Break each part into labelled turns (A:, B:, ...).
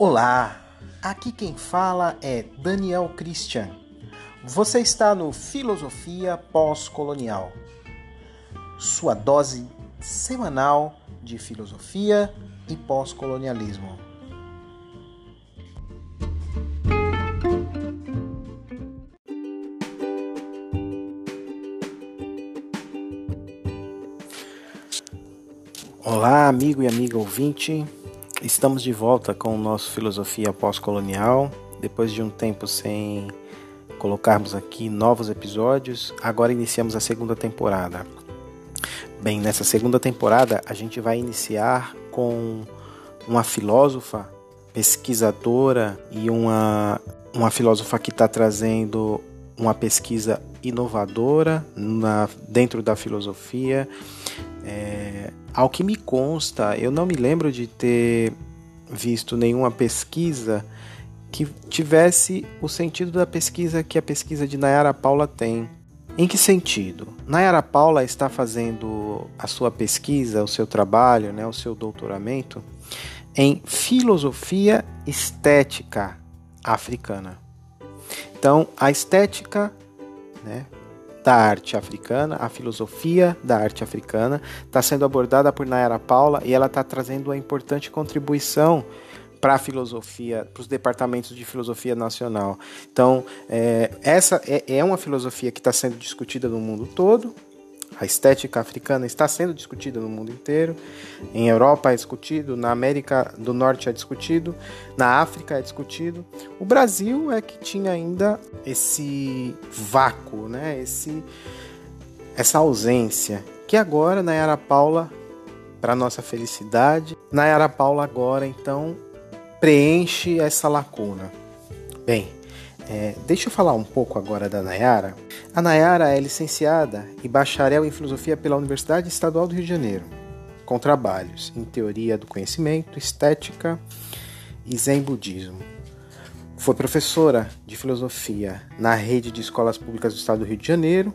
A: Olá, aqui quem fala é Daniel Christian. Você está no Filosofia Pós-Colonial, sua dose semanal de filosofia e pós-colonialismo. Olá, amigo e amiga ouvinte. Estamos de volta com o nosso Filosofia Pós-Colonial. Depois de um tempo sem colocarmos aqui novos episódios, agora iniciamos a segunda temporada. Bem, nessa segunda temporada a gente vai iniciar com uma filósofa, pesquisadora e uma, uma filósofa que está trazendo uma pesquisa inovadora na, dentro da filosofia. É, ao que me consta, eu não me lembro de ter visto nenhuma pesquisa que tivesse o sentido da pesquisa que a pesquisa de Nayara Paula tem. Em que sentido? Nayara Paula está fazendo a sua pesquisa, o seu trabalho, né, o seu doutoramento em filosofia estética africana. Então, a estética, né, da arte africana, a filosofia da arte africana, está sendo abordada por Nayara Paula e ela está trazendo uma importante contribuição para a filosofia, para os departamentos de filosofia nacional. Então, é, essa é, é uma filosofia que está sendo discutida no mundo todo, a estética africana está sendo discutida no mundo inteiro. Em Europa é discutido, na América do Norte é discutido, na África é discutido. O Brasil é que tinha ainda esse vácuo, né? Esse, essa ausência. Que agora, na Era Paula, para nossa felicidade, na Era Paula agora, então, preenche essa lacuna. Bem, é, deixa eu falar um pouco agora da Nayara. A Nayara é licenciada e bacharel em filosofia pela Universidade Estadual do Rio de Janeiro, com trabalhos em teoria do conhecimento, estética e zen budismo. Foi professora de filosofia na rede de escolas públicas do Estado do Rio de Janeiro,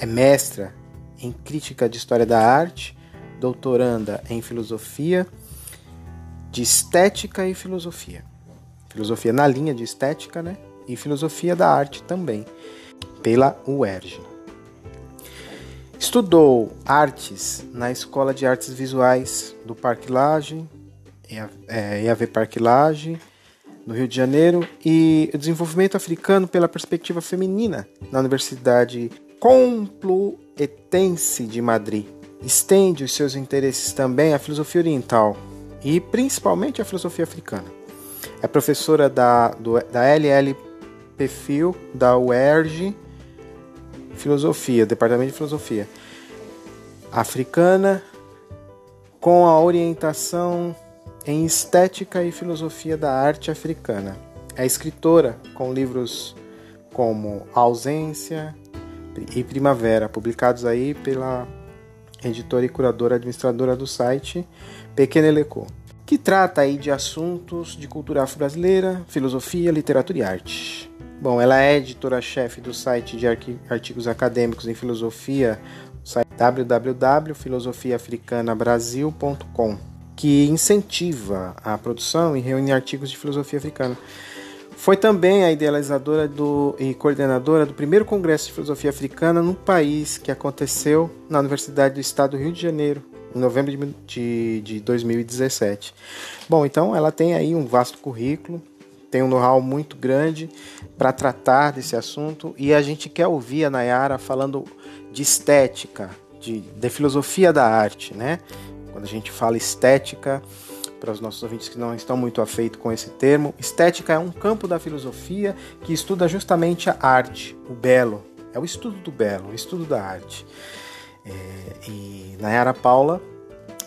A: é mestra em crítica de história da arte, doutoranda em filosofia de estética e filosofia. Filosofia na linha de estética, né? E Filosofia da Arte também, pela UERJ. Estudou artes na Escola de Artes Visuais do Parque Lage, EAV Parque Lage, no Rio de Janeiro, e desenvolvimento africano pela perspectiva feminina na Universidade Complutense de Madrid. Estende os seus interesses também à filosofia oriental e principalmente à filosofia africana. É professora da, do, da LL perfil da UERJ Filosofia, Departamento de Filosofia Africana, com a orientação em Estética e Filosofia da Arte Africana. É escritora com livros como Ausência e Primavera, publicados aí pela editora e curadora administradora do site Pequena Eleco, que trata aí de assuntos de cultura afro-brasileira, filosofia, literatura e arte. Bom, ela é editora-chefe do site de artigos acadêmicos em filosofia, www.filosofiaafricanabrasil.com, que incentiva a produção e reúne artigos de filosofia africana. Foi também a idealizadora do, e coordenadora do primeiro Congresso de Filosofia Africana no país, que aconteceu na Universidade do Estado do Rio de Janeiro, em novembro de, de, de 2017. Bom, então ela tem aí um vasto currículo, tem um know-how muito grande para tratar desse assunto e a gente quer ouvir a Nayara falando de estética, de, de filosofia da arte, né? Quando a gente fala estética, para os nossos ouvintes que não estão muito afeitos com esse termo, estética é um campo da filosofia que estuda justamente a arte, o belo. É o estudo do belo, o estudo da arte. É, e Nayara Paula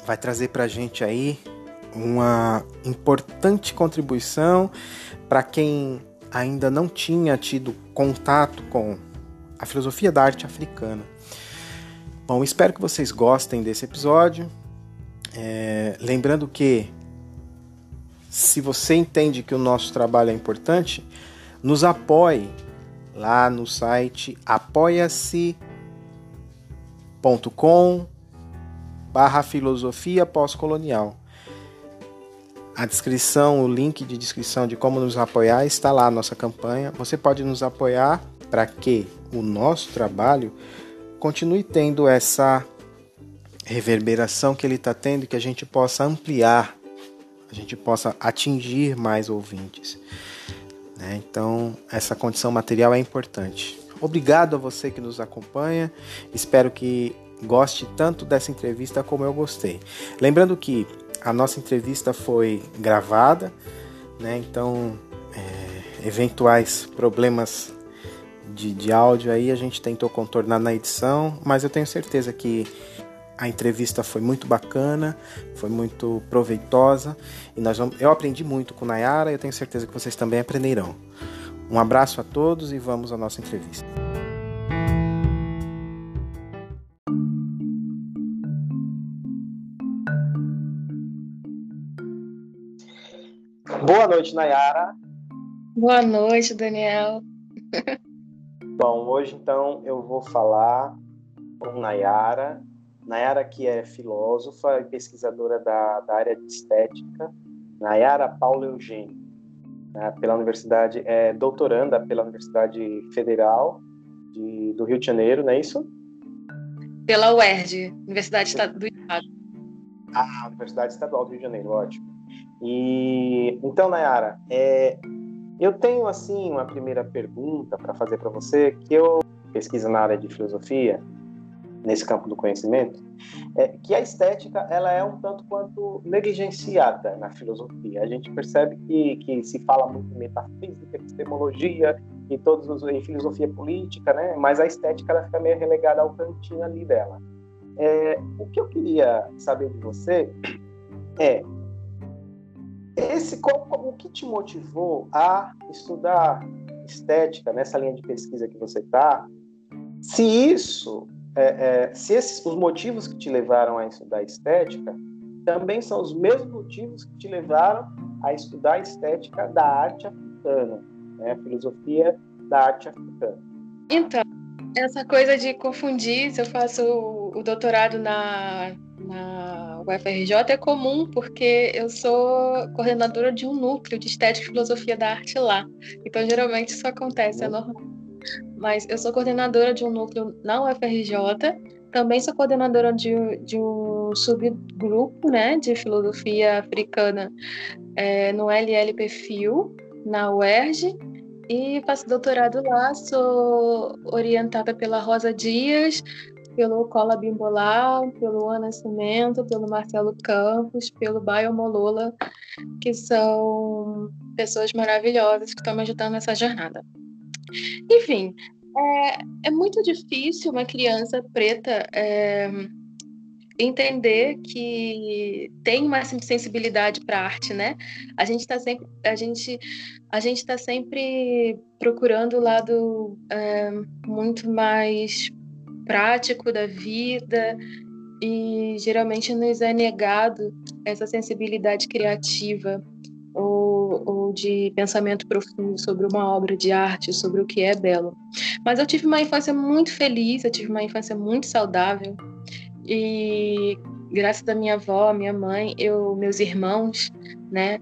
A: vai trazer para a gente aí uma importante contribuição para quem ainda não tinha tido contato com a filosofia da arte africana. Bom, espero que vocês gostem desse episódio. É, lembrando que, se você entende que o nosso trabalho é importante, nos apoie lá no site apoia-se.com barra filosofia pós-colonial. A descrição, o link de descrição de como nos apoiar está lá a nossa campanha. Você pode nos apoiar para que o nosso trabalho continue tendo essa reverberação que ele está tendo e que a gente possa ampliar, a gente possa atingir mais ouvintes. Né? Então, essa condição material é importante. Obrigado a você que nos acompanha. Espero que goste tanto dessa entrevista como eu gostei. Lembrando que a nossa entrevista foi gravada, né? Então, é, eventuais problemas de, de áudio aí a gente tentou contornar na edição, mas eu tenho certeza que a entrevista foi muito bacana, foi muito proveitosa e nós vamos, eu aprendi muito com Nayara e eu tenho certeza que vocês também aprenderão. Um abraço a todos e vamos à nossa entrevista. Boa noite, Nayara.
B: Boa noite, Daniel.
A: Bom, hoje então eu vou falar com Nayara. Nayara que é filósofa e pesquisadora da, da área de estética. Nayara Paula Eugênio, né, pela Universidade, é doutoranda pela Universidade Federal de, do Rio de Janeiro, não é isso?
B: Pela UERJ, Universidade do Estado.
A: Ah, Universidade Estadual do Rio de Janeiro, ótimo. E então, Nayara, é, eu tenho assim uma primeira pergunta para fazer para você, que eu pesquiso na área de filosofia, nesse campo do conhecimento, é que a estética ela é um tanto quanto negligenciada na filosofia. A gente percebe que, que se fala muito em metafísica, epistemologia e todos os em filosofia política, né? Mas a estética ela fica meio relegada ao cantinho ali dela. É, o que eu queria saber de você é esse, qual, o que te motivou a estudar estética nessa linha de pesquisa que você está? Se isso, é, é, se esses, os motivos que te levaram a estudar estética também são os mesmos motivos que te levaram a estudar estética da arte africana, né? filosofia da arte africana.
B: Então, essa coisa de confundir, se eu faço o doutorado na, na UFRJ é comum porque eu sou coordenadora de um núcleo de estética e filosofia da arte lá. Então, geralmente isso acontece, é normal. Mas eu sou coordenadora de um núcleo na UFRJ, também sou coordenadora de, de um subgrupo né, de filosofia africana é, no LLPFIU, na UERJ, e faço doutorado lá, sou orientada pela Rosa Dias, pelo Cola Bimbolau, pelo Ana Nascimento, pelo Marcelo Campos, pelo Baio Molola, que são pessoas maravilhosas que estão me ajudando nessa jornada. Enfim, é, é muito difícil uma criança preta é, entender que tem uma sensibilidade para arte, né? A gente está sempre, a gente, a gente está sempre procurando o lado é, muito mais prático da vida e geralmente nos é negado essa sensibilidade criativa ou, ou, de pensamento profundo sobre uma obra de arte, sobre o que é belo. Mas eu tive uma infância muito feliz, eu tive uma infância muito saudável e graças à minha avó, minha mãe, eu, meus irmãos, né,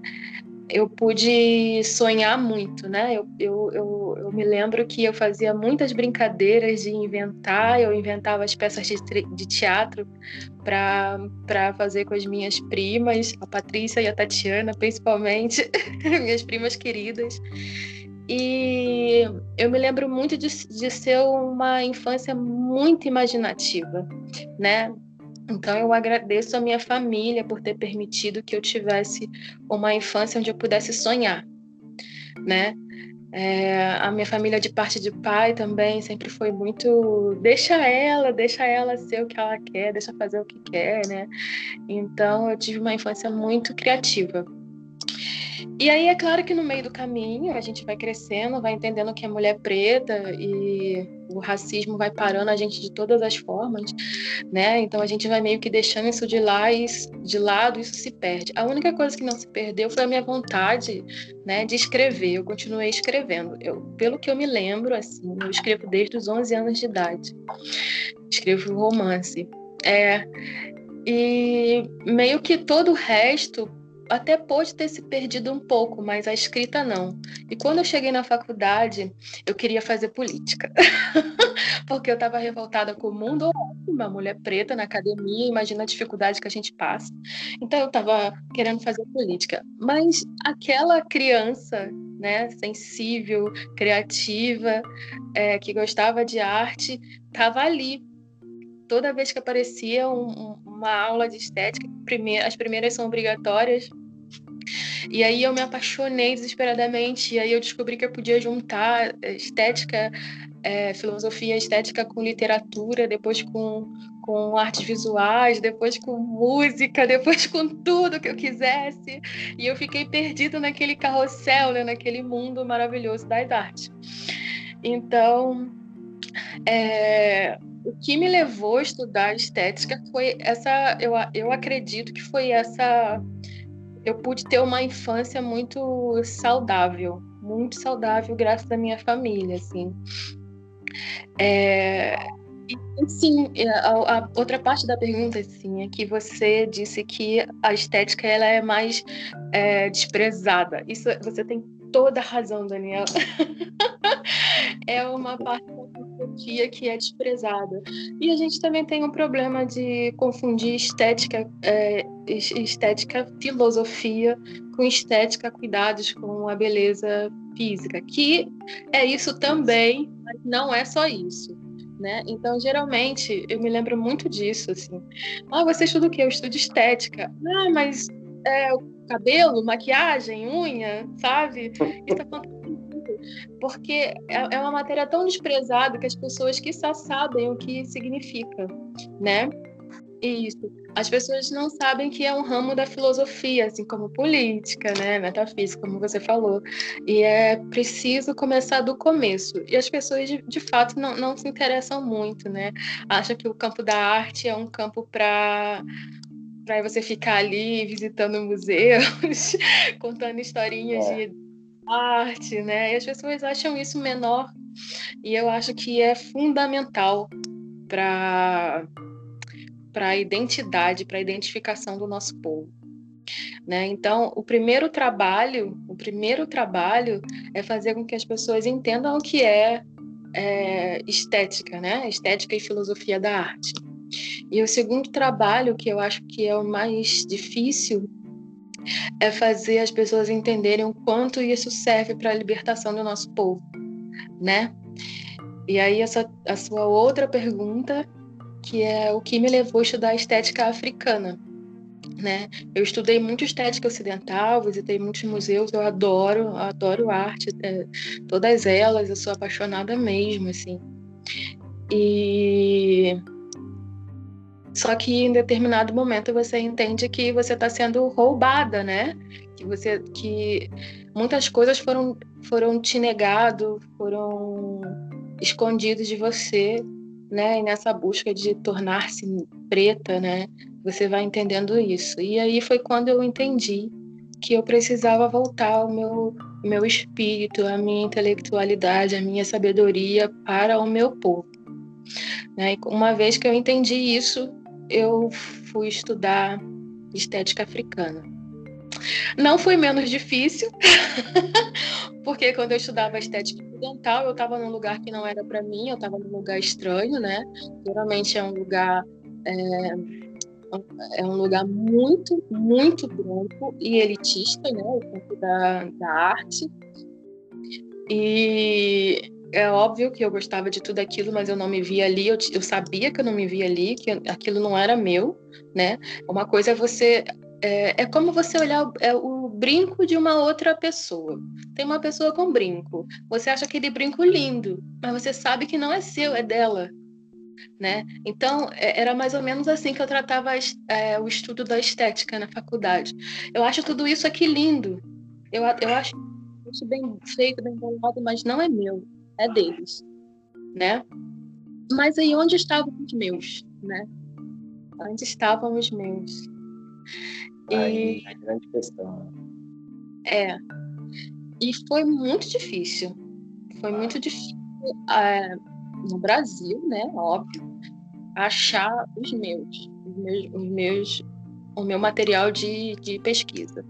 B: eu pude sonhar muito, né? Eu, eu, eu, eu, me lembro que eu fazia muitas brincadeiras de inventar, eu inventava as peças de, de teatro para fazer com as minhas primas, a Patrícia e a Tatiana, principalmente, minhas primas queridas. E eu me lembro muito de, de ser uma infância muito imaginativa, né? Então eu agradeço a minha família por ter permitido que eu tivesse uma infância onde eu pudesse sonhar, né? É, a minha família de parte de pai também sempre foi muito deixa ela, deixa ela ser o que ela quer, deixa fazer o que quer, né? Então eu tive uma infância muito criativa. E aí é claro que no meio do caminho a gente vai crescendo, vai entendendo que é mulher preta e o racismo vai parando a gente de todas as formas, né? Então a gente vai meio que deixando isso de lá e de lado isso se perde. A única coisa que não se perdeu foi a minha vontade, né, de escrever. Eu continuei escrevendo. Eu, pelo que eu me lembro, assim, eu escrevo desde os 11 anos de idade. Escrevo romance. É, e meio que todo o resto até pode ter se perdido um pouco, mas a escrita não. E quando eu cheguei na faculdade, eu queria fazer política. Porque eu estava revoltada com o mundo, uma mulher preta na academia, imagina a dificuldade que a gente passa. Então eu estava querendo fazer política. Mas aquela criança, né, sensível, criativa, é, que gostava de arte, estava ali. Toda vez que aparecia um, um, uma aula de estética, as primeiras são obrigatórias, e aí eu me apaixonei desesperadamente, e aí eu descobri que eu podia juntar estética, é, filosofia estética com literatura, depois com, com artes visuais, depois com música, depois com tudo que eu quisesse. E eu fiquei perdida naquele carrossel, né, naquele mundo maravilhoso das artes. Então, é, o que me levou a estudar estética foi essa, eu, eu acredito que foi essa eu pude ter uma infância muito saudável, muito saudável graças à minha família, assim. É, sim, a, a, outra parte da pergunta, assim, é que você disse que a estética ela é mais é, desprezada. Isso você tem toda a razão, Daniel. é uma parte que é desprezada. E a gente também tem um problema de confundir estética, é, estética filosofia com estética cuidados com a beleza física, que é isso também, mas não é só isso. Né? Então, geralmente, eu me lembro muito disso, assim. Ah, você estuda o quê? Eu estudo estética. Ah, mas é, cabelo, maquiagem, unha, sabe? Isso acontece porque é, é uma matéria tão desprezada que as pessoas que só sabem o que significa, né? Isso. As pessoas não sabem que é um ramo da filosofia, assim como política, né, metafísica, como você falou. E é preciso começar do começo. E as pessoas, de, de fato, não, não se interessam muito, né? Acham que o campo da arte é um campo para para você ficar ali visitando museus, contando historinhas é. de arte, né? E as pessoas acham isso menor. E eu acho que é fundamental para para a identidade, para a identificação do nosso povo. Né? Então, o primeiro trabalho, o primeiro trabalho é fazer com que as pessoas entendam o que é, é estética, né? Estética e filosofia da arte. E o segundo trabalho, que eu acho que é o mais difícil, é fazer as pessoas entenderem o quanto isso serve para a libertação do nosso povo, né? E aí essa a sua outra pergunta, que é o que me levou a estudar estética africana, né? Eu estudei muito estética ocidental, visitei muitos museus, eu adoro, adoro arte, é, todas elas, eu sou apaixonada mesmo, assim. E só que em determinado momento você entende que você está sendo roubada, né? Que você que muitas coisas foram foram te negado, foram escondidos de você, né? E nessa busca de tornar-se preta, né? Você vai entendendo isso. E aí foi quando eu entendi que eu precisava voltar ao meu meu espírito, a minha intelectualidade, a minha sabedoria para o meu povo. Né? Uma vez que eu entendi isso, eu fui estudar estética africana. Não foi menos difícil, porque quando eu estudava estética ocidental, eu estava num lugar que não era para mim, eu estava num lugar estranho, né? Geralmente é um lugar é, é um lugar muito, muito branco e elitista, né? O campo da, da arte. E é óbvio que eu gostava de tudo aquilo, mas eu não me via ali, eu, eu sabia que eu não me via ali, que aquilo não era meu, né? Uma coisa é você. É, é como você olhar o, é, o brinco de uma outra pessoa. Tem uma pessoa com brinco, você acha aquele brinco lindo, mas você sabe que não é seu, é dela. Né? Então, é, era mais ou menos assim que eu tratava é, o estudo da estética na faculdade. Eu acho tudo isso aqui lindo. Eu, eu acho isso bem feito, bem bolado, mas não é meu é deles, né? Mas aí onde estavam os meus, né? Onde estavam os meus?
C: Aí, e... a grande questão.
B: É. E foi muito difícil. Foi ah. muito difícil é, no Brasil, né? Óbvio, achar os meus, os meus, os meus o meu material de, de pesquisa.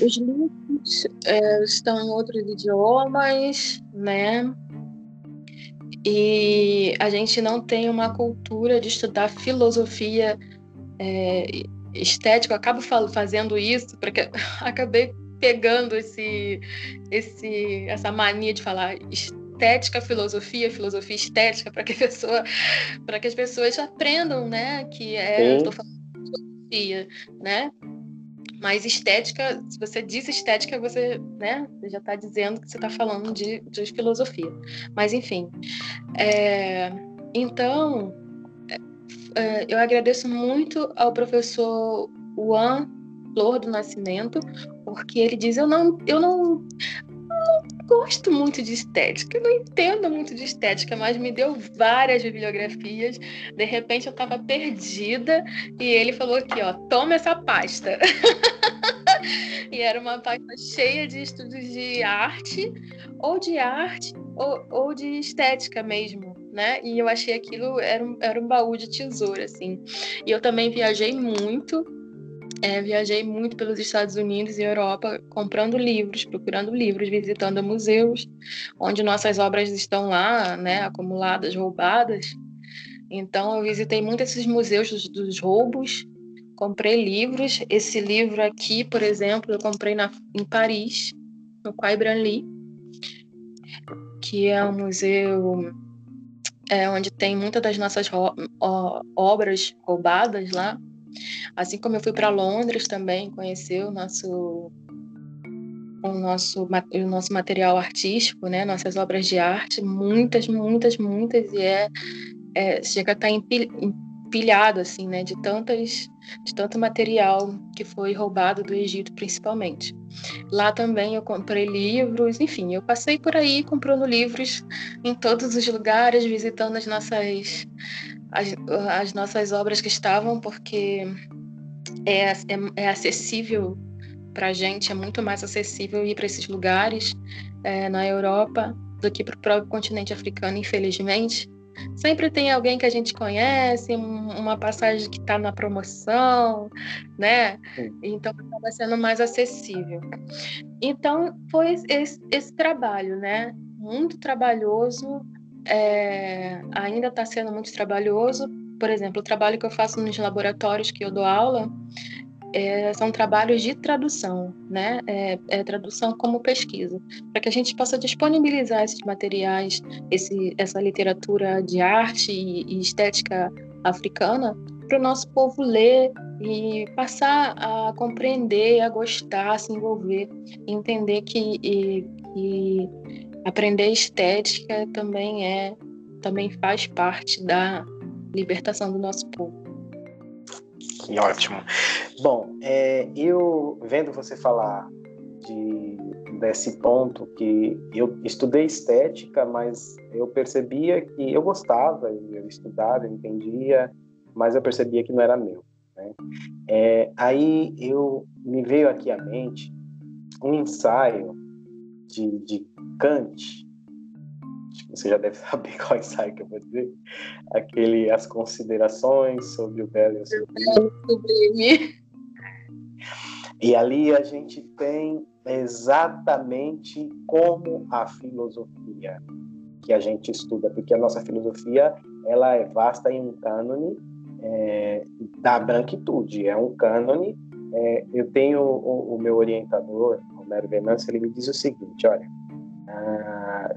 B: Os livros é, estão em outros idiomas, né? E a gente não tem uma cultura de estudar filosofia é, estética. Eu acabo fazendo isso porque acabei pegando esse, esse, essa mania de falar estética, filosofia, filosofia estética, para que, pessoa, que as pessoas aprendam, né? Que é, estou falando de filosofia, né? Mas estética, se você diz estética, você, né, você já está dizendo que você está falando de, de filosofia. Mas, enfim. É, então, é, é, eu agradeço muito ao professor Juan Flor do Nascimento, porque ele diz: eu não, eu não, não gosto muito de estética, eu não entendo muito de estética, mas me deu várias bibliografias. De repente eu estava perdida e ele falou aqui, ó, toma essa pasta. e era uma pasta cheia de estudos de arte, ou de arte, ou, ou de estética mesmo, né? E eu achei aquilo era um, era um baú de tesouro, assim. E eu também viajei muito é, viajei muito pelos Estados Unidos e Europa comprando livros, procurando livros, visitando museus, onde nossas obras estão lá, né, acumuladas, roubadas. Então, eu visitei muito esses museus dos, dos roubos, comprei livros. Esse livro aqui, por exemplo, eu comprei na, em Paris, no Quai Branly, que é um museu é, onde tem muitas das nossas obras roubadas lá. Assim como eu fui para Londres também conhecer o nosso o nosso, o nosso material artístico, né? Nossas obras de arte, muitas, muitas, muitas, e é, é chega a estar tá empilhado, assim, né? De tantas, de tanto material que foi roubado do Egito, principalmente. Lá também eu comprei livros, enfim, eu passei por aí comprando livros em todos os lugares, visitando as nossas as, as nossas obras que estavam, porque é, é, é acessível para a gente, é muito mais acessível ir para esses lugares é, na Europa do que para o próprio continente africano, infelizmente. Sempre tem alguém que a gente conhece, uma passagem que está na promoção, né? Então acaba sendo mais acessível. Então foi esse, esse trabalho, né? Muito trabalhoso, é, ainda está sendo muito trabalhoso. Por exemplo, o trabalho que eu faço nos laboratórios que eu dou aula é, são trabalhos de tradução, né? É, é tradução como pesquisa, para que a gente possa disponibilizar esses materiais, esse, essa literatura de arte e, e estética africana para o nosso povo ler e passar a compreender, a gostar, a se envolver, entender que, e, que aprender estética também é também faz parte da libertação do nosso povo.
A: Que ótimo. Bom, é, eu vendo você falar de, desse ponto que eu estudei estética, mas eu percebia que eu gostava, eu estudava, eu entendia, mas eu percebia que não era meu. Né? É, aí eu me veio aqui à mente um ensaio de, de Kant, você já deve saber qual ensaio que eu vou dizer, aquele As Considerações sobre o Belo e o Sublime. E ali a gente tem exatamente como a filosofia que a gente estuda, porque a nossa filosofia ela é vasta em um cânone é, da branquitude, é um cânone. É, eu tenho o, o meu orientador, Romero Venâncio, ele me diz o seguinte, olha, ah,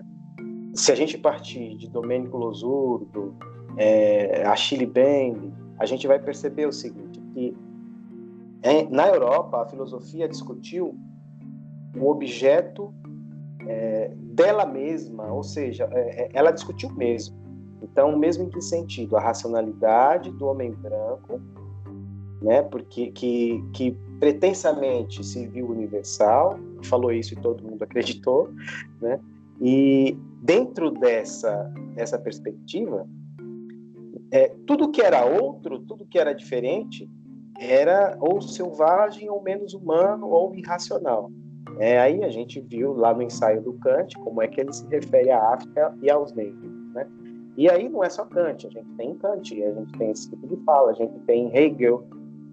A: se a gente partir de Domênico Losurdo, é, Achille Bembe, a gente vai perceber o seguinte, que é, na Europa a filosofia discutiu o objeto é, dela mesma, ou seja, é, é, ela discutiu mesmo. Então, mesmo em que sentido? A racionalidade do homem branco, né, porque que, que pretensamente se viu universal, falou isso e todo mundo acreditou, né? E dentro dessa, dessa perspectiva, é, tudo que era outro, tudo que era diferente, era ou selvagem, ou menos humano, ou irracional. É, aí a gente viu lá no ensaio do Kant como é que ele se refere à África e aos negros. Né? E aí não é só Kant, a gente tem Kant, a gente tem esse tipo de fala, a gente tem Hegel,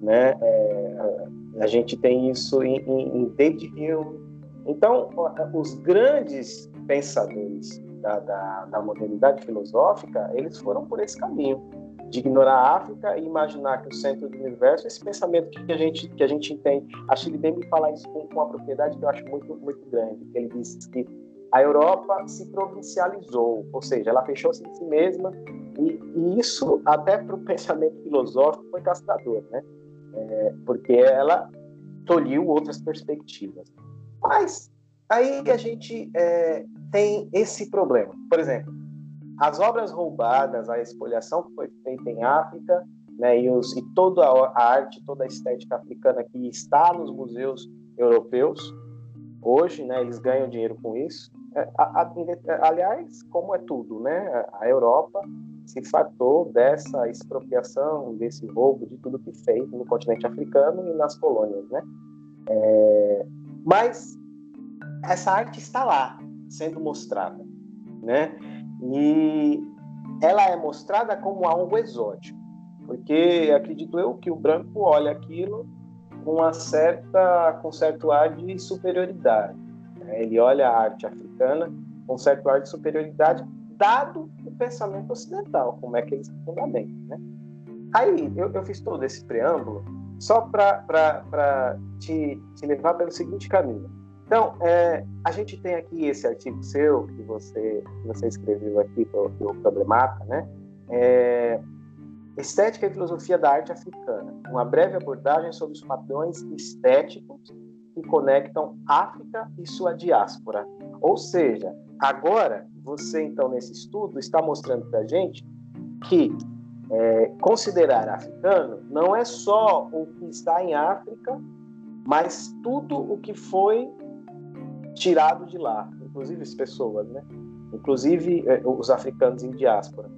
A: né? É, a gente tem isso em, em, em David Hume. Então, os grandes pensadores da, da, da modernidade filosófica, eles foram por esse caminho de ignorar a África e imaginar que o centro do universo é esse pensamento que a gente que a gente entende. A Chile bem me fala isso com, com uma propriedade que eu acho muito muito grande. Ele diz que a Europa se provincializou, ou seja, ela fechou-se em si mesma e, e isso até para o pensamento filosófico foi castrador, né? É, porque ela tolhiu outras perspectivas. Mas aí a gente é, tem esse problema. Por exemplo, as obras roubadas, a espoliação que foi feita em África, né, e, os, e toda a arte, toda a estética africana que está nos museus europeus, hoje, né, eles ganham dinheiro com isso. É, aliás, como é tudo, né, a Europa se fartou dessa expropriação, desse roubo de tudo que fez no continente africano e nas colônias, né? É, mas essa arte está lá, sendo mostrada, né? E ela é mostrada como algo exótico, porque acredito eu que o branco olha aquilo com uma certa, com certo ar de superioridade. Né? Ele olha a arte africana com certo ar de superioridade, dado pensamento ocidental, como é que eles fundamentam. Né? Aí eu, eu fiz todo esse preâmbulo só para te, te levar pelo seguinte caminho então, é, a gente tem aqui esse artigo seu, que você, que você escreveu aqui para o Problemata, né? É, Estética e Filosofia da Arte Africana, uma breve abordagem sobre os padrões estéticos que conectam África e sua diáspora. Ou seja, agora você, então, nesse estudo, está mostrando para a gente que é, considerar africano não é só o que está em África, mas tudo o que foi tirado de lá, inclusive as pessoas, né? inclusive eh, os africanos em diáspora.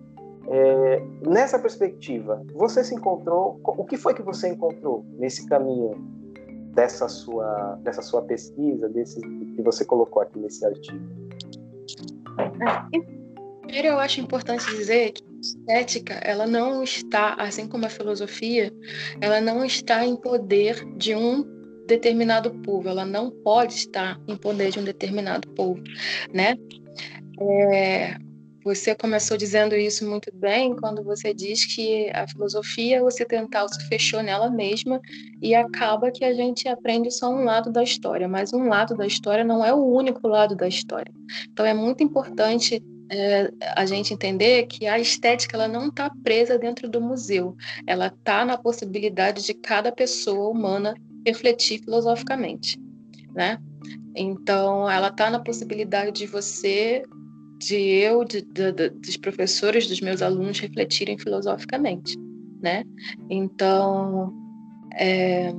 A: É, nessa perspectiva, você se encontrou? O que foi que você encontrou nesse caminho dessa sua dessa sua pesquisa, desse que você colocou aqui nesse artigo?
B: Primeiro, eu acho importante dizer que a estética, ela não está, assim como a filosofia, ela não está em poder de um determinado povo, ela não pode estar em poder de um determinado povo, né? É, você começou dizendo isso muito bem quando você diz que a filosofia ocidental se fechou nela mesma e acaba que a gente aprende só um lado da história, mas um lado da história não é o único lado da história. Então é muito importante é, a gente entender que a estética ela não está presa dentro do museu, ela está na possibilidade de cada pessoa humana refletir filosoficamente, né? Então, ela está na possibilidade de você, de eu, de, de, de, dos professores, dos meus alunos refletirem filosoficamente, né? Então, é,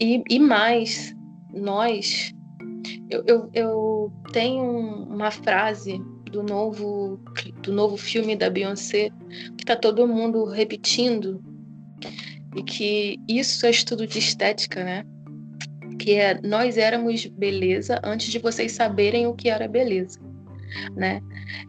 B: e, e mais, nós, eu, eu, eu tenho uma frase do novo do novo filme da Beyoncé que está todo mundo repetindo e que isso é estudo de estética, né? Que é nós éramos beleza antes de vocês saberem o que era beleza, né?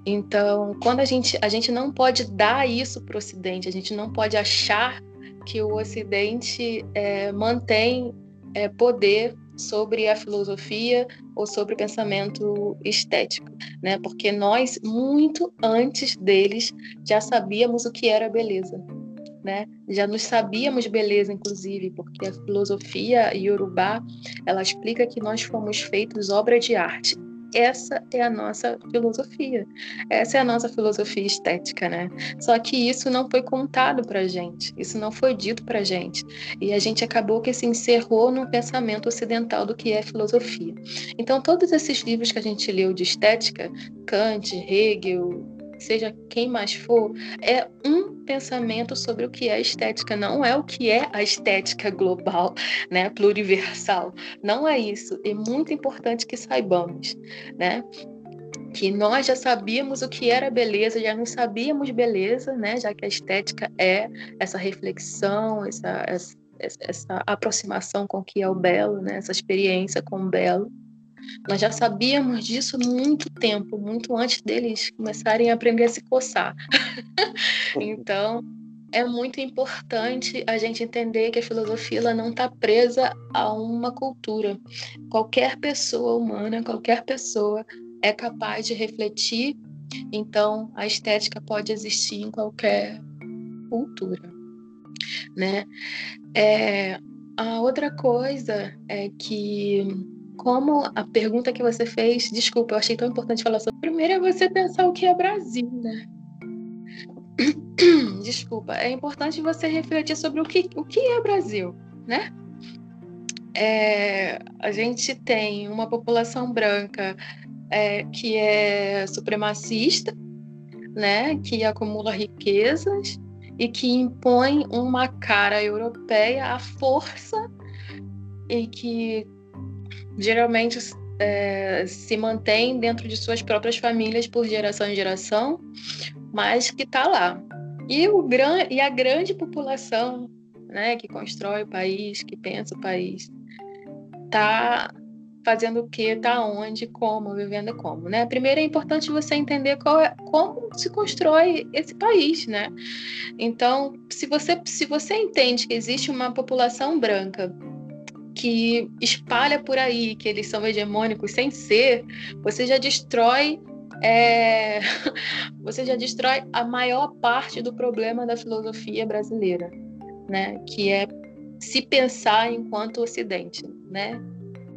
B: Então, quando a gente a gente não pode dar isso para o Ocidente, a gente não pode achar que o Ocidente é, mantém é, poder sobre a filosofia ou sobre o pensamento estético, né? Porque nós muito antes deles já sabíamos o que era beleza, né? Já nos sabíamos beleza, inclusive, porque a filosofia iorubá, ela explica que nós fomos feitos obra de arte. Essa é a nossa filosofia. Essa é a nossa filosofia estética, né? Só que isso não foi contado pra gente. Isso não foi dito pra gente. E a gente acabou que se encerrou no pensamento ocidental do que é filosofia. Então, todos esses livros que a gente leu de estética, Kant, Hegel, seja quem mais for, é um pensamento sobre o que é estética, não é o que é a estética global, né, pluriversal. Não é isso. É muito importante que saibamos, né? Que nós já sabíamos o que era beleza, já não sabíamos beleza, né? Já que a estética é essa reflexão, essa, essa, essa aproximação com o que é o belo, né? Essa experiência com o belo. Nós já sabíamos disso muito tempo, muito antes deles começarem a aprender a se coçar. então, é muito importante a gente entender que a filosofia ela não está presa a uma cultura. Qualquer pessoa humana, qualquer pessoa é capaz de refletir. Então, a estética pode existir em qualquer cultura, né? É, a outra coisa é que como a pergunta que você fez, desculpa, eu achei tão importante falar sobre. Primeiro é você pensar o que é Brasil, né? Desculpa, é importante você refletir sobre o que, o que é Brasil, né? É, a gente tem uma população branca é, que é supremacista, né? Que acumula riquezas e que impõe uma cara europeia à força e que geralmente é, se mantém dentro de suas próprias famílias por geração em geração, mas que está lá. E, o gran, e a grande população né, que constrói o país, que pensa o país, está fazendo o que, está onde, como, vivendo como, né? Primeiro é importante você entender é, como se constrói esse país, né? Então, se você, se você entende que existe uma população branca que espalha por aí que eles são hegemônicos sem ser, você já destrói é, você já destrói a maior parte do problema da filosofia brasileira, né? Que é se pensar enquanto Ocidente, né?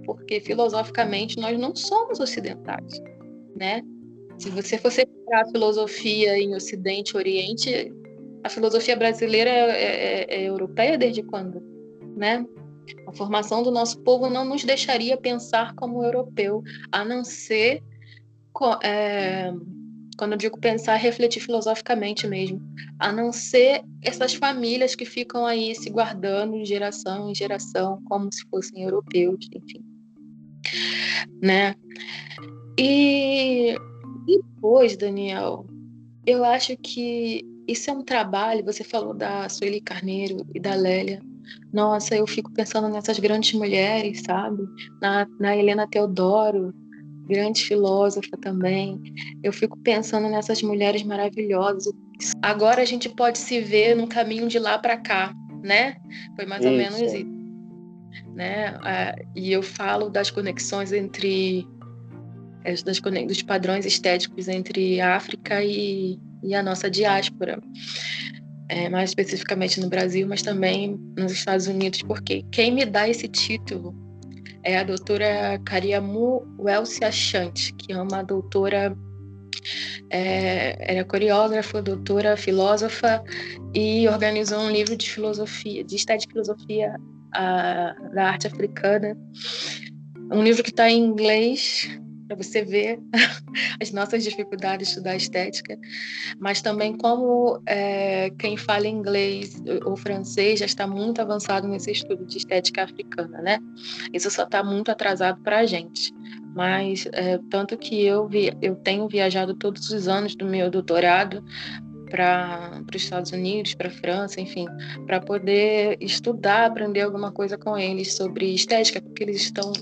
B: Porque filosoficamente nós não somos ocidentais, né? Se você separar a filosofia em Ocidente Oriente, a filosofia brasileira é, é, é europeia desde quando, né? A formação do nosso povo não nos deixaria pensar como europeu, a não ser é, quando eu digo pensar, refletir filosoficamente mesmo, a não ser essas famílias que ficam aí se guardando de geração em geração, como se fossem europeus, enfim. Né? E depois, Daniel, eu acho que isso é um trabalho, você falou da Sueli Carneiro e da Lélia, nossa, eu fico pensando nessas grandes mulheres, sabe? Na, na Helena Teodoro, grande filósofa também. Eu fico pensando nessas mulheres maravilhosas. Agora a gente pode se ver num caminho de lá para cá, né? Foi mais isso. ou menos isso. Né? e eu falo das conexões entre é, das, dos padrões estéticos entre África e, e a nossa diáspora. É, mais especificamente no Brasil, mas também nos Estados Unidos, porque quem me dá esse título é a doutora Kariamu Welsi Achante, que é uma doutora, é, era coreógrafa, doutora, filósofa e organizou um livro de filosofia, de estética e filosofia a, da arte africana. Um livro que está em inglês, para você ver as nossas dificuldades de estudar estética, mas também como é, quem fala inglês ou francês já está muito avançado nesse estudo de estética africana, né? Isso só está muito atrasado para a gente. Mas é, tanto que eu, vi, eu tenho viajado todos os anos do meu doutorado para os Estados Unidos, para a França, enfim, para poder estudar, aprender alguma coisa com eles sobre estética, porque eles estão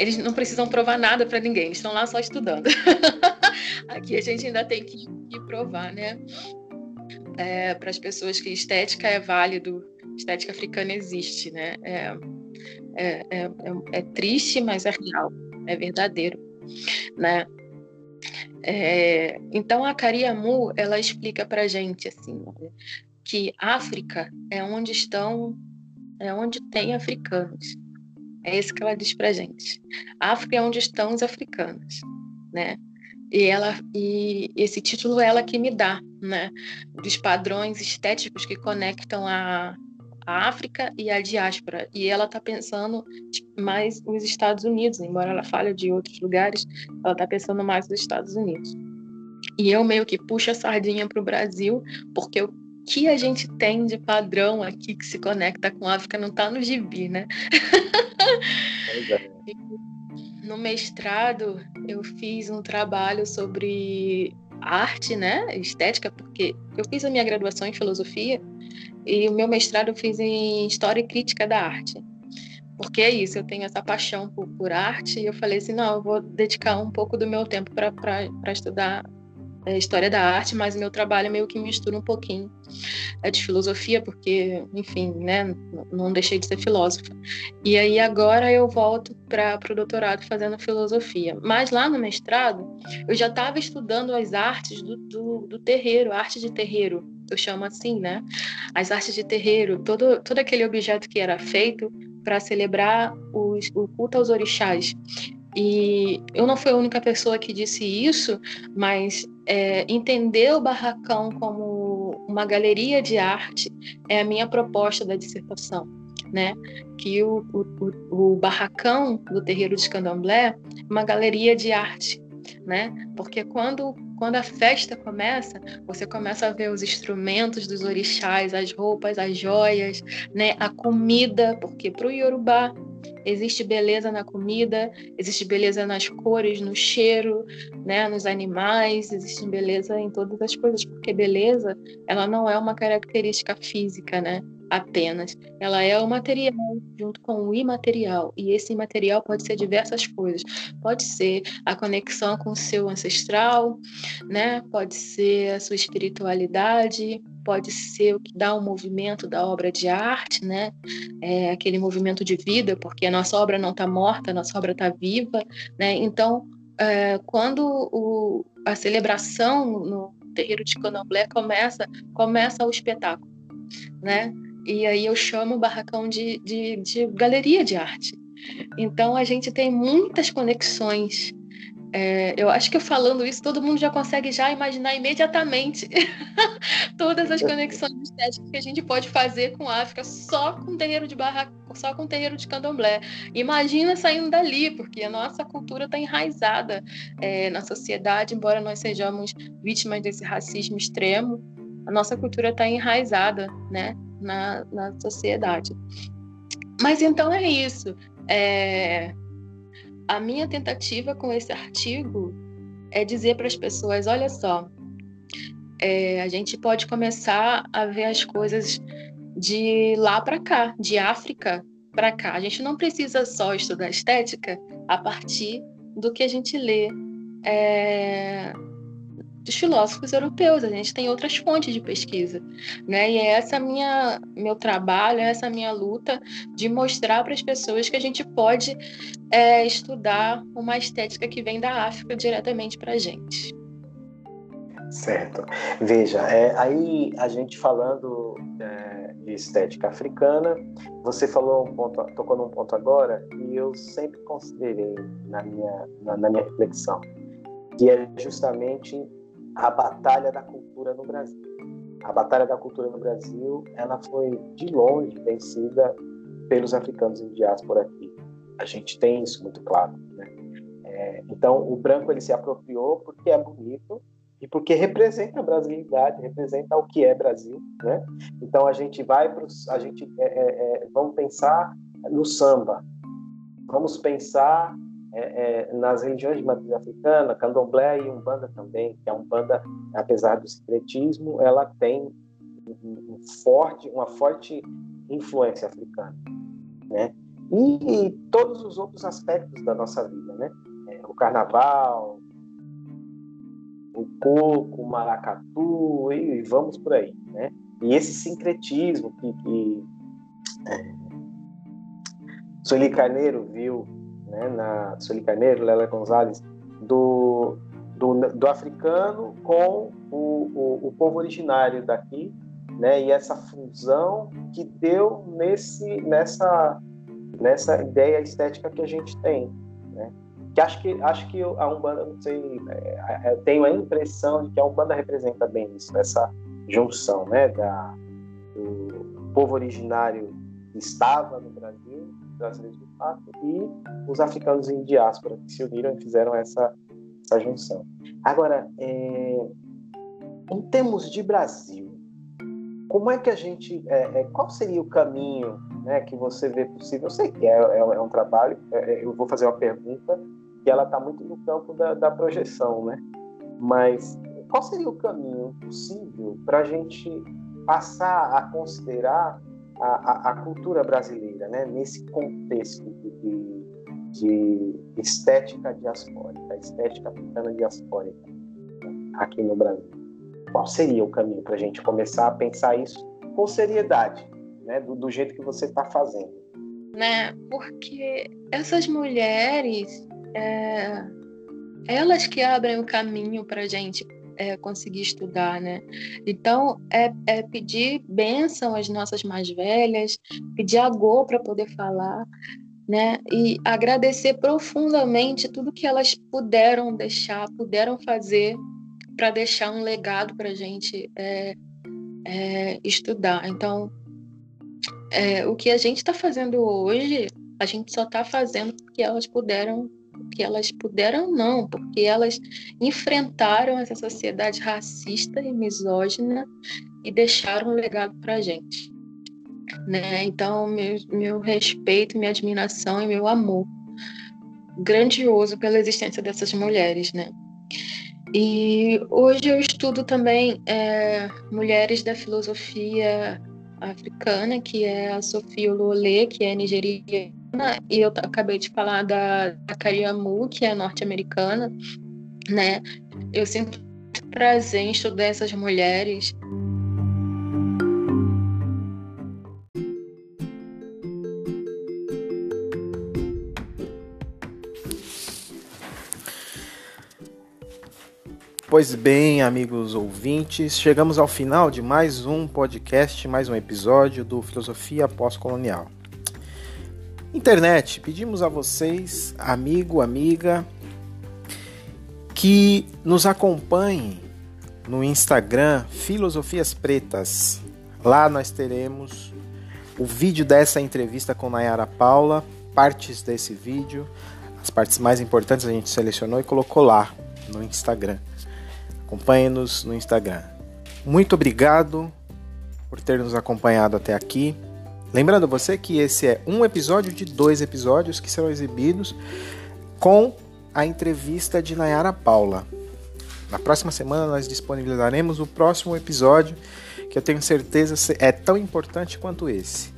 B: eles não precisam provar nada para ninguém, eles estão lá só estudando. Aqui a gente ainda tem que, que provar, né? É, para as pessoas que estética é válido, estética africana existe, né? É, é, é, é, é triste, mas é real, é verdadeiro, né? É, então a Kariamu ela explica para gente assim que África é onde estão, é onde tem africanos, é isso que ela diz para gente. África é onde estão os africanos, né? E ela e esse título é ela que me dá, né? Dos padrões estéticos que conectam a, a África e a diáspora. E ela está pensando mais os Estados Unidos, embora ela fale de outros lugares, ela está pensando mais nos Estados Unidos. E eu meio que puxo a sardinha para o Brasil, porque o que a gente tem de padrão aqui que se conecta com a África não está no gibi, né? É. No mestrado, eu fiz um trabalho sobre arte, né, estética, porque eu fiz a minha graduação em filosofia e o meu mestrado eu fiz em história e crítica da arte, porque é isso, eu tenho essa paixão por, por arte e eu falei assim, não, eu vou dedicar um pouco do meu tempo para estudar é, história da arte, mas meu trabalho meio que mistura um pouquinho é de filosofia, porque, enfim, né, não deixei de ser filósofa. E aí agora eu volto para o doutorado fazendo filosofia. Mas lá no mestrado, eu já estava estudando as artes do, do, do terreiro, arte de terreiro, eu chamo assim, né? As artes de terreiro, todo, todo aquele objeto que era feito para celebrar os, o culto aos orixás. E eu não fui a única pessoa que disse isso, mas é, entender o barracão como uma galeria de arte é a minha proposta da dissertação, né? Que o, o, o barracão do terreiro de Candomblé é uma galeria de arte, né? Porque quando quando a festa começa, você começa a ver os instrumentos dos orixás, as roupas, as joias, né? A comida, porque para o Yorubá Existe beleza na comida, existe beleza nas cores, no cheiro, né, nos animais, existe beleza em todas as coisas, porque beleza, ela não é uma característica física, né? Apenas. Ela é o material junto com o imaterial. E esse imaterial pode ser diversas coisas. Pode ser a conexão com o seu ancestral, né? Pode ser a sua espiritualidade, pode ser o que dá o movimento da obra de arte, né? É aquele movimento de vida, porque a nossa obra não está morta, a nossa obra está viva, né? Então, é, quando o, a celebração no terreiro de Candomblé começa, começa o espetáculo, né? E aí eu chamo o barracão de, de, de galeria de arte. Então a gente tem muitas conexões é, eu acho que falando isso, todo mundo já consegue já imaginar imediatamente todas as conexões estéticas que a gente pode fazer com a África só com terreiro de barra, só com terreiro de candomblé. Imagina saindo dali, porque a nossa cultura está enraizada é, na sociedade, embora nós sejamos vítimas desse racismo extremo, a nossa cultura está enraizada, né, na, na sociedade. Mas então é isso. É, a minha tentativa com esse artigo é dizer para as pessoas: olha só, é, a gente pode começar a ver as coisas de lá para cá, de África para cá. A gente não precisa só estudar estética a partir do que a gente lê é, dos filósofos europeus, a gente tem outras fontes de pesquisa, né? E é essa minha meu trabalho, é essa minha luta de mostrar para as pessoas que a gente pode é, estudar uma estética que vem da África diretamente para a gente.
A: Certo. Veja, é, aí a gente falando é, de estética africana, você falou um ponto, tocou num ponto agora que eu sempre considerei na minha, na, na minha reflexão, que é justamente a batalha da cultura no Brasil. A batalha da cultura no Brasil, ela foi de longe vencida pelos africanos em diáspora aqui. A gente tem isso muito claro. Né? É, então, o branco ele se apropriou porque é bonito e porque representa a brasilidade, representa o que é Brasil, né? Então a gente vai para a gente é, é, é, vamos pensar no samba, vamos pensar é, é, nas religiões de matriz africana, candomblé e umbanda também, que a umbanda, apesar do secretismo, ela tem um forte, uma forte influência africana, né? E, e, todos os outros aspectos da nossa vida, né? É, o carnaval, o coco, o maracatu e, e, vamos por aí, né? E esse sincretismo que, que é, Sueli Carneiro viu né, na Sueli Carneiro, Lela Gonzalez, do, do, do africano com o, o, o, povo originário daqui, né, e essa fusão que deu nesse, nessa, nessa ideia estética que a gente tem. Né? Que acho que, acho que a Umbanda, não sei, é, é tenho a impressão de que a Umbanda representa bem isso, essa junção né, da, do povo originário que estava no Brasil brasileiros do fato e os africanos em diáspora que se uniram e fizeram essa, essa junção. Agora, é, em termos de Brasil, como é que a gente, é, é, qual seria o caminho né, que você vê possível? Eu sei que é, é, é um trabalho, é, eu vou fazer uma pergunta que ela está muito no campo da, da projeção, né? Mas qual seria o caminho possível para a gente passar a considerar
C: a, a, cultura brasileira, né? nesse contexto de, de estética diaspórica, estética africana diaspórica aqui no Brasil. Qual seria o caminho para a gente começar a pensar isso com seriedade, né? do, do jeito que você está fazendo?
B: Né? Porque essas mulheres, é, elas que abrem o caminho para a gente é, conseguir estudar, né? Então, é, é, pedir bênção às nossas mais velhas, pedir agô para poder falar, né? E agradecer profundamente tudo que elas puderam deixar, puderam fazer para deixar um legado para a gente é, é, estudar. Então, é, o que a gente está fazendo hoje, a gente só está fazendo porque elas puderam porque elas puderam não, porque elas enfrentaram essa sociedade racista e misógina e deixaram um legado para a gente. Né? Então, meu, meu respeito, minha admiração e meu amor grandioso pela existência dessas mulheres, né? E hoje eu estudo também é, mulheres da filosofia africana, que é a Sofia Ololê, que é nigeriana, e eu acabei de falar da, da Kariamu, que é norte-americana, né? Eu sinto prazer em estudar essas mulheres.
A: Pois bem, amigos ouvintes, chegamos ao final de mais um podcast, mais um episódio do Filosofia Pós-Colonial. Internet, pedimos a vocês, amigo, amiga, que nos acompanhem no Instagram Filosofias Pretas. Lá nós teremos o vídeo dessa entrevista com Nayara Paula, partes desse vídeo, as partes mais importantes a gente selecionou e colocou lá no Instagram. Acompanhe-nos no Instagram. Muito obrigado por ter nos acompanhado até aqui. Lembrando você que esse é um episódio de dois episódios que serão exibidos com a entrevista de Nayara Paula. Na próxima semana nós disponibilizaremos o próximo episódio que eu tenho certeza é tão importante quanto esse.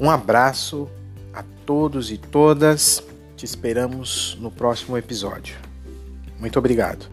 A: Um abraço a todos e todas. Te esperamos no próximo episódio. Muito obrigado.